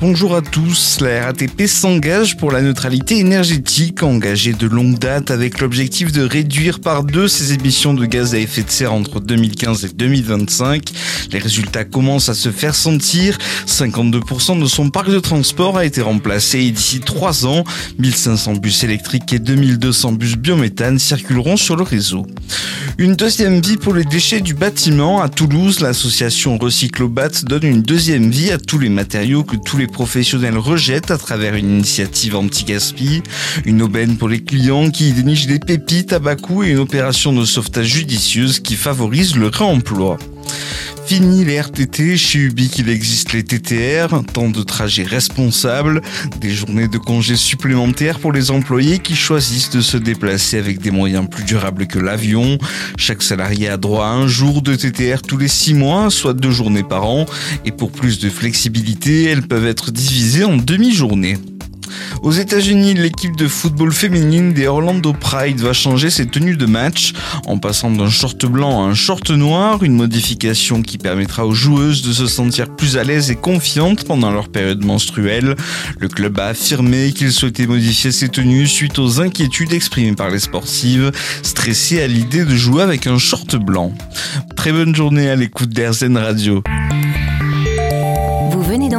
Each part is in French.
Bonjour à tous, la RATP s'engage pour la neutralité énergétique, engagée de longue date avec l'objectif de réduire par deux ses émissions de gaz à effet de serre entre 2015 et 2025. Les résultats commencent à se faire sentir. 52% de son parc de transport a été remplacé d'ici trois ans, 1500 bus électriques et 2200 bus biométhane circuleront sur le réseau. Une deuxième vie pour les déchets du bâtiment. À Toulouse, l'association Recyclobat donne une deuxième vie à tous les matériaux que tous les professionnels rejettent à travers une initiative anti-gaspi, une aubaine pour les clients qui dénichent des pépites à bas coût et une opération de sauvetage judicieuse qui favorise le réemploi. Fini les RTT, chez Ubique il existe les TTR, temps de trajet responsable, des journées de congés supplémentaires pour les employés qui choisissent de se déplacer avec des moyens plus durables que l'avion. Chaque salarié a droit à un jour de TTR tous les six mois, soit deux journées par an, et pour plus de flexibilité, elles peuvent être divisées en demi-journées. Aux États-Unis, l'équipe de football féminine des Orlando Pride va changer ses tenues de match en passant d'un short blanc à un short noir, une modification qui permettra aux joueuses de se sentir plus à l'aise et confiantes pendant leur période menstruelle. Le club a affirmé qu'il souhaitait modifier ses tenues suite aux inquiétudes exprimées par les sportives, stressées à l'idée de jouer avec un short blanc. Très bonne journée à l'écoute d'Airzen Radio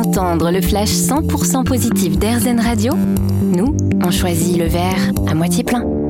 d'entendre le flash 100% positif d'Airzen Radio, nous, on choisit le verre à moitié plein.